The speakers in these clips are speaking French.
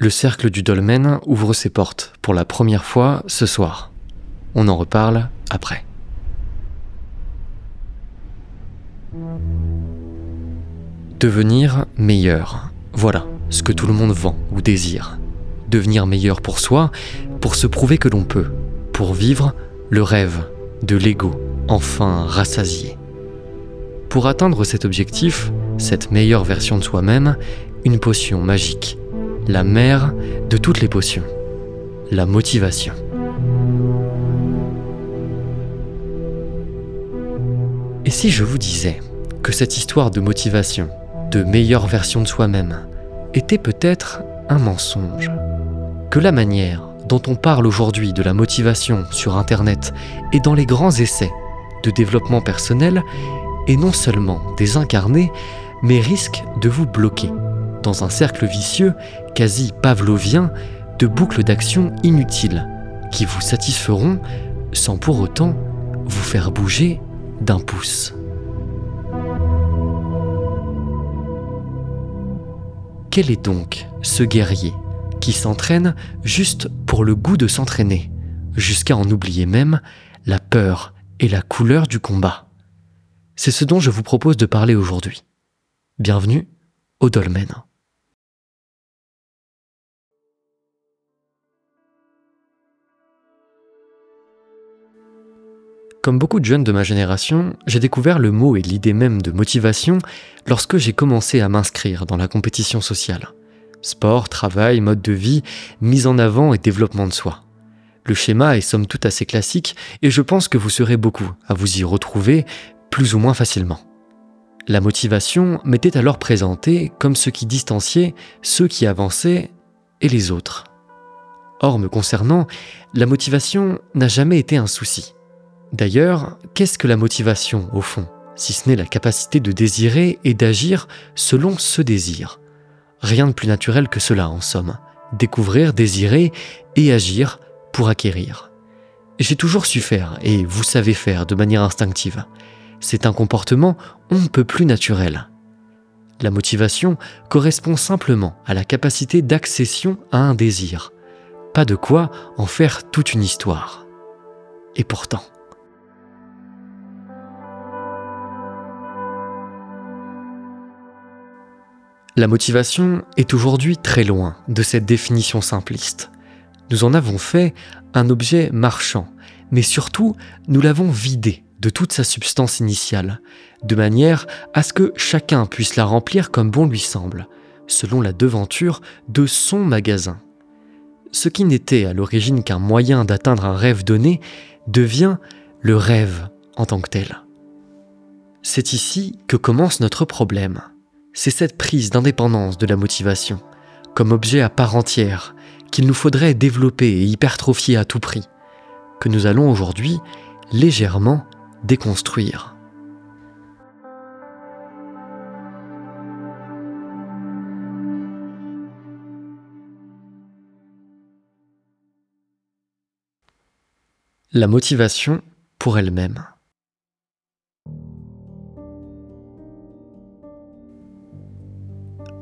Le cercle du dolmen ouvre ses portes pour la première fois ce soir. On en reparle après. Devenir meilleur. Voilà ce que tout le monde vend ou désire. Devenir meilleur pour soi, pour se prouver que l'on peut, pour vivre le rêve de l'ego, enfin rassasié. Pour atteindre cet objectif, cette meilleure version de soi-même, une potion magique, la mère de toutes les potions, la motivation. Et si je vous disais que cette histoire de motivation, de meilleure version de soi-même, était peut-être un mensonge Que la manière dont on parle aujourd'hui de la motivation sur Internet et dans les grands essais de développement personnel est non seulement désincarnée, mais risque de vous bloquer dans un cercle vicieux quasi pavlovien de boucles d'action inutiles qui vous satisferont sans pour autant vous faire bouger d'un pouce. Quel est donc ce guerrier qui s'entraîne juste pour le goût de s'entraîner, jusqu'à en oublier même la peur et la couleur du combat? C'est ce dont je vous propose de parler aujourd'hui. Bienvenue au Dolmen. Comme beaucoup de jeunes de ma génération, j'ai découvert le mot et l'idée même de motivation lorsque j'ai commencé à m'inscrire dans la compétition sociale. Sport, travail, mode de vie, mise en avant et développement de soi. Le schéma est somme toute assez classique et je pense que vous serez beaucoup à vous y retrouver plus ou moins facilement. La motivation m'était alors présentée comme ce qui distanciait ceux qui avançaient et les autres. Or, me concernant, la motivation n'a jamais été un souci. D'ailleurs, qu'est-ce que la motivation au fond, si ce n'est la capacité de désirer et d'agir selon ce désir? Rien de plus naturel que cela en somme. Découvrir, désirer et agir pour acquérir. J'ai toujours su faire, et vous savez faire de manière instinctive. C'est un comportement on ne peut plus naturel. La motivation correspond simplement à la capacité d'accession à un désir. Pas de quoi en faire toute une histoire. Et pourtant. La motivation est aujourd'hui très loin de cette définition simpliste. Nous en avons fait un objet marchand, mais surtout nous l'avons vidé de toute sa substance initiale, de manière à ce que chacun puisse la remplir comme bon lui semble, selon la devanture de son magasin. Ce qui n'était à l'origine qu'un moyen d'atteindre un rêve donné devient le rêve en tant que tel. C'est ici que commence notre problème c'est cette prise d'indépendance de la motivation, comme objet à part entière, qu'il nous faudrait développer et hypertrophier à tout prix, que nous allons aujourd'hui légèrement déconstruire. La motivation pour elle-même.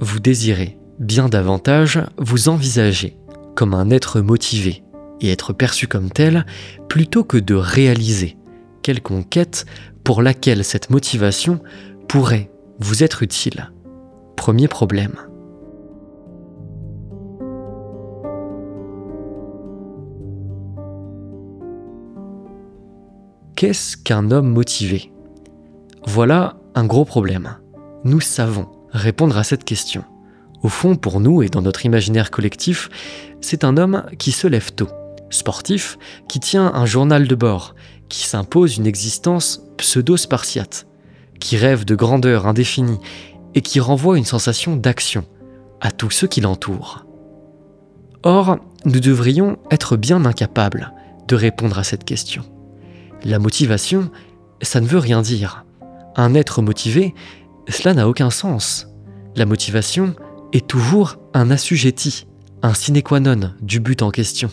Vous désirez bien davantage vous envisager comme un être motivé et être perçu comme tel plutôt que de réaliser quelle quête pour laquelle cette motivation pourrait vous être utile. Premier problème. Qu'est-ce qu'un homme motivé? Voilà un gros problème. Nous savons répondre à cette question. Au fond, pour nous et dans notre imaginaire collectif, c'est un homme qui se lève tôt, sportif, qui tient un journal de bord, qui s'impose une existence pseudo-spartiate, qui rêve de grandeur indéfinie et qui renvoie une sensation d'action à tous ceux qui l'entourent. Or, nous devrions être bien incapables de répondre à cette question. La motivation, ça ne veut rien dire. Un être motivé, cela n'a aucun sens. La motivation est toujours un assujetti, un sine qua non du but en question.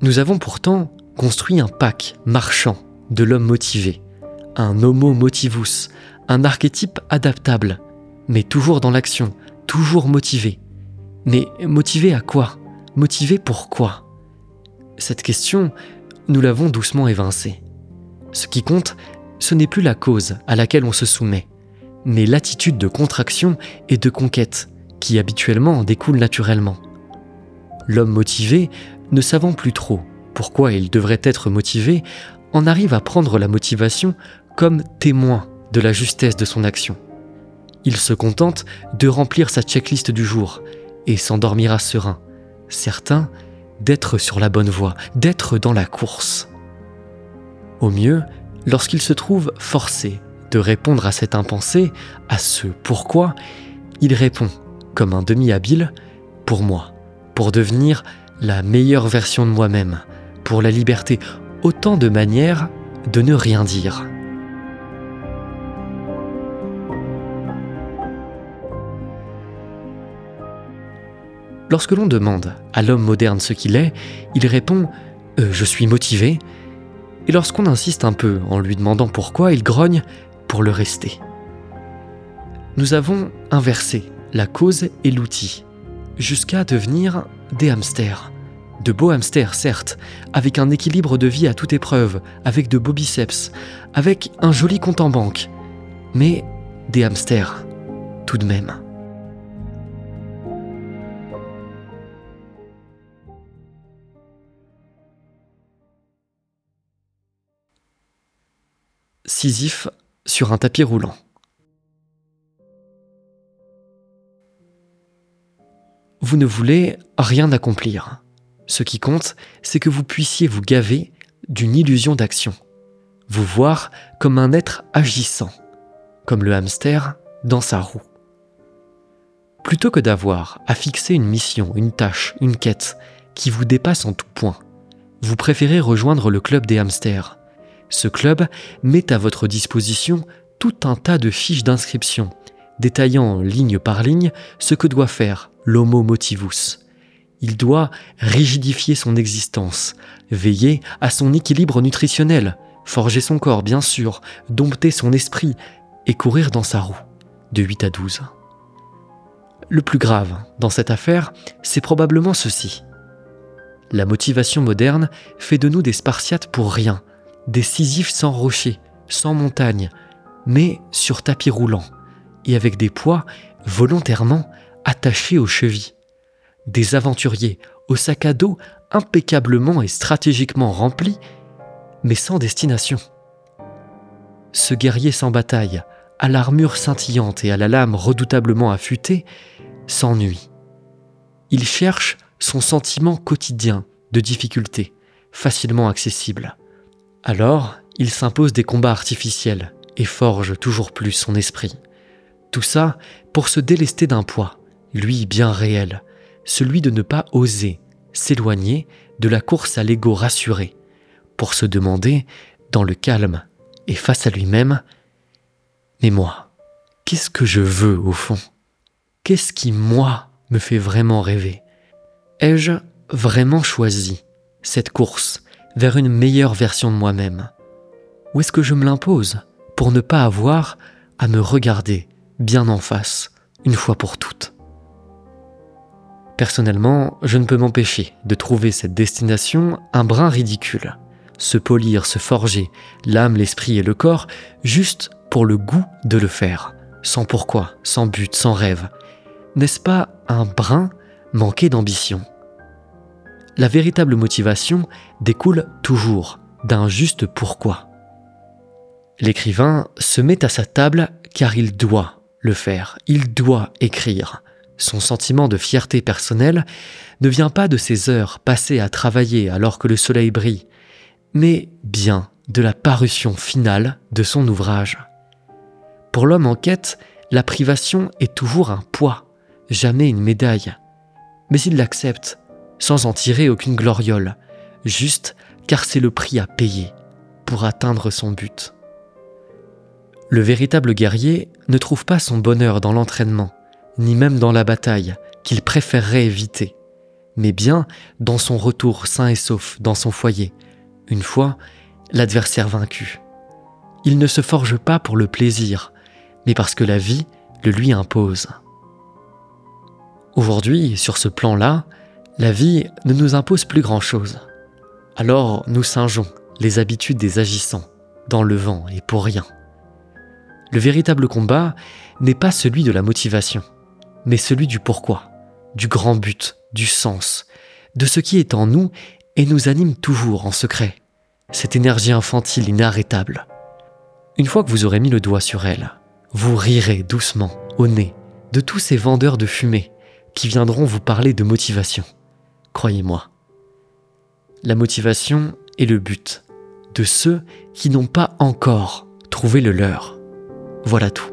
Nous avons pourtant construit un pack marchand de l'homme motivé, un homo motivus, un archétype adaptable, mais toujours dans l'action, toujours motivé. Mais motivé à quoi? Motivé pourquoi Cette question, nous l'avons doucement évincée. Ce qui compte, ce n'est plus la cause à laquelle on se soumet, mais l'attitude de contraction et de conquête qui habituellement en découle naturellement. L'homme motivé, ne savant plus trop pourquoi il devrait être motivé, en arrive à prendre la motivation comme témoin de la justesse de son action. Il se contente de remplir sa checklist du jour et s'endormira serein, certain d'être sur la bonne voie, d'être dans la course. Au mieux, lorsqu'il se trouve forcé de répondre à cette impensée, à ce pourquoi, il répond, comme un demi-habile, pour moi, pour devenir la meilleure version de moi-même, pour la liberté, autant de manières de ne rien dire. Lorsque l'on demande à l'homme moderne ce qu'il est, il répond euh, Je suis motivé. Et lorsqu'on insiste un peu en lui demandant pourquoi, il grogne pour le rester. Nous avons inversé la cause et l'outil, jusqu'à devenir des hamsters. De beaux hamsters, certes, avec un équilibre de vie à toute épreuve, avec de beaux biceps, avec un joli compte en banque, mais des hamsters, tout de même. Sisyphe sur un tapis roulant. Vous ne voulez rien accomplir. Ce qui compte, c'est que vous puissiez vous gaver d'une illusion d'action, vous voir comme un être agissant, comme le hamster dans sa roue. Plutôt que d'avoir à fixer une mission, une tâche, une quête qui vous dépasse en tout point, vous préférez rejoindre le club des hamsters, ce club met à votre disposition tout un tas de fiches d'inscription, détaillant ligne par ligne ce que doit faire l'homo motivus. Il doit rigidifier son existence, veiller à son équilibre nutritionnel, forger son corps bien sûr, dompter son esprit et courir dans sa roue, de 8 à 12. Le plus grave dans cette affaire, c'est probablement ceci. La motivation moderne fait de nous des Spartiates pour rien, décisifs sans rocher, sans montagne, mais sur tapis roulant, et avec des poids volontairement attachés aux chevilles. Des aventuriers au sac à dos impeccablement et stratégiquement remplis, mais sans destination. Ce guerrier sans bataille, à l'armure scintillante et à la lame redoutablement affûtée, s'ennuie. Il cherche son sentiment quotidien de difficulté, facilement accessible. Alors, il s'impose des combats artificiels et forge toujours plus son esprit. Tout ça pour se délester d'un poids, lui bien réel, celui de ne pas oser s'éloigner de la course à l'ego rassuré, pour se demander, dans le calme et face à lui-même, Mais moi, qu'est-ce que je veux au fond? Qu'est-ce qui, moi, me fait vraiment rêver? Ai-je vraiment choisi cette course? Vers une meilleure version de moi-même Ou est-ce que je me l'impose pour ne pas avoir à me regarder bien en face, une fois pour toutes? Personnellement, je ne peux m'empêcher de trouver cette destination un brin ridicule. Se polir, se forger, l'âme, l'esprit et le corps, juste pour le goût de le faire, sans pourquoi, sans but, sans rêve. N'est-ce pas un brin manqué d'ambition? La véritable motivation découle toujours d'un juste pourquoi. L'écrivain se met à sa table car il doit le faire, il doit écrire. Son sentiment de fierté personnelle ne vient pas de ses heures passées à travailler alors que le soleil brille, mais bien de la parution finale de son ouvrage. Pour l'homme en quête, la privation est toujours un poids, jamais une médaille. Mais il l'accepte sans en tirer aucune gloriole, juste car c'est le prix à payer pour atteindre son but. Le véritable guerrier ne trouve pas son bonheur dans l'entraînement, ni même dans la bataille, qu'il préférerait éviter, mais bien dans son retour sain et sauf dans son foyer, une fois l'adversaire vaincu. Il ne se forge pas pour le plaisir, mais parce que la vie le lui impose. Aujourd'hui, sur ce plan-là, la vie ne nous impose plus grand-chose. Alors nous singeons les habitudes des agissants, dans le vent et pour rien. Le véritable combat n'est pas celui de la motivation, mais celui du pourquoi, du grand but, du sens, de ce qui est en nous et nous anime toujours en secret, cette énergie infantile inarrêtable. Une fois que vous aurez mis le doigt sur elle, vous rirez doucement, au nez, de tous ces vendeurs de fumée qui viendront vous parler de motivation. Croyez-moi. La motivation est le but de ceux qui n'ont pas encore trouvé le leur. Voilà tout.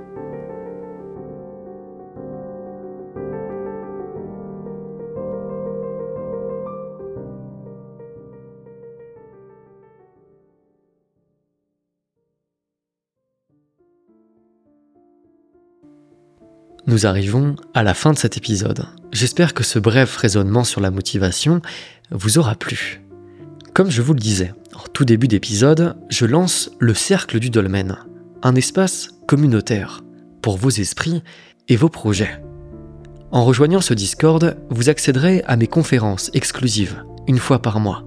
Nous arrivons à la fin de cet épisode. J'espère que ce bref raisonnement sur la motivation vous aura plu. Comme je vous le disais, en tout début d'épisode, je lance le Cercle du Dolmen, un espace communautaire pour vos esprits et vos projets. En rejoignant ce Discord, vous accéderez à mes conférences exclusives, une fois par mois.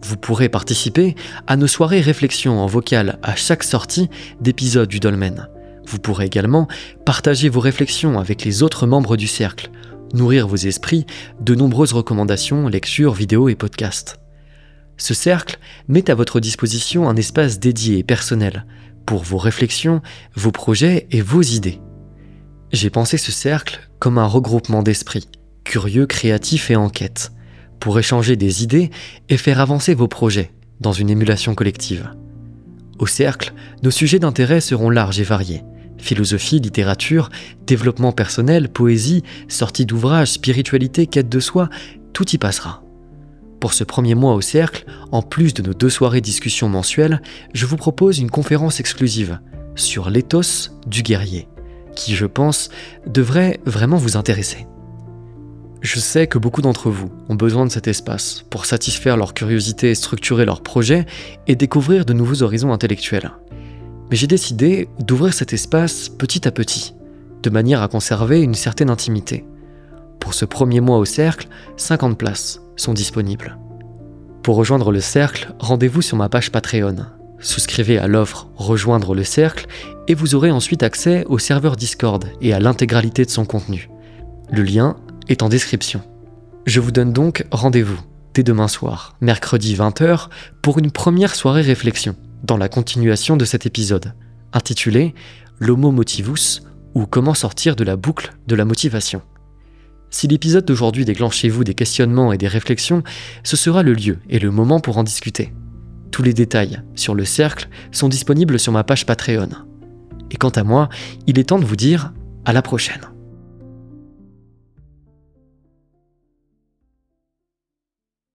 Vous pourrez participer à nos soirées réflexions en vocal à chaque sortie d'épisode du Dolmen vous pourrez également partager vos réflexions avec les autres membres du cercle, nourrir vos esprits de nombreuses recommandations, lectures, vidéos et podcasts. Ce cercle met à votre disposition un espace dédié et personnel pour vos réflexions, vos projets et vos idées. J'ai pensé ce cercle comme un regroupement d'esprits, curieux, créatifs et en quête, pour échanger des idées et faire avancer vos projets dans une émulation collective. Au cercle, nos sujets d'intérêt seront larges et variés, Philosophie, littérature, développement personnel, poésie, sortie d'ouvrages, spiritualité, quête de soi, tout y passera. Pour ce premier mois au cercle, en plus de nos deux soirées discussions mensuelles, je vous propose une conférence exclusive sur l'éthos du guerrier, qui, je pense, devrait vraiment vous intéresser. Je sais que beaucoup d'entre vous ont besoin de cet espace pour satisfaire leur curiosité, structurer leurs projets et découvrir de nouveaux horizons intellectuels mais j'ai décidé d'ouvrir cet espace petit à petit, de manière à conserver une certaine intimité. Pour ce premier mois au cercle, 50 places sont disponibles. Pour rejoindre le cercle, rendez-vous sur ma page Patreon. Souscrivez à l'offre Rejoindre le cercle et vous aurez ensuite accès au serveur Discord et à l'intégralité de son contenu. Le lien est en description. Je vous donne donc rendez-vous dès demain soir, mercredi 20h, pour une première soirée réflexion dans la continuation de cet épisode, intitulé L'Homo Motivus ou comment sortir de la boucle de la motivation. Si l'épisode d'aujourd'hui déclenche chez vous des questionnements et des réflexions, ce sera le lieu et le moment pour en discuter. Tous les détails sur le cercle sont disponibles sur ma page Patreon. Et quant à moi, il est temps de vous dire à la prochaine.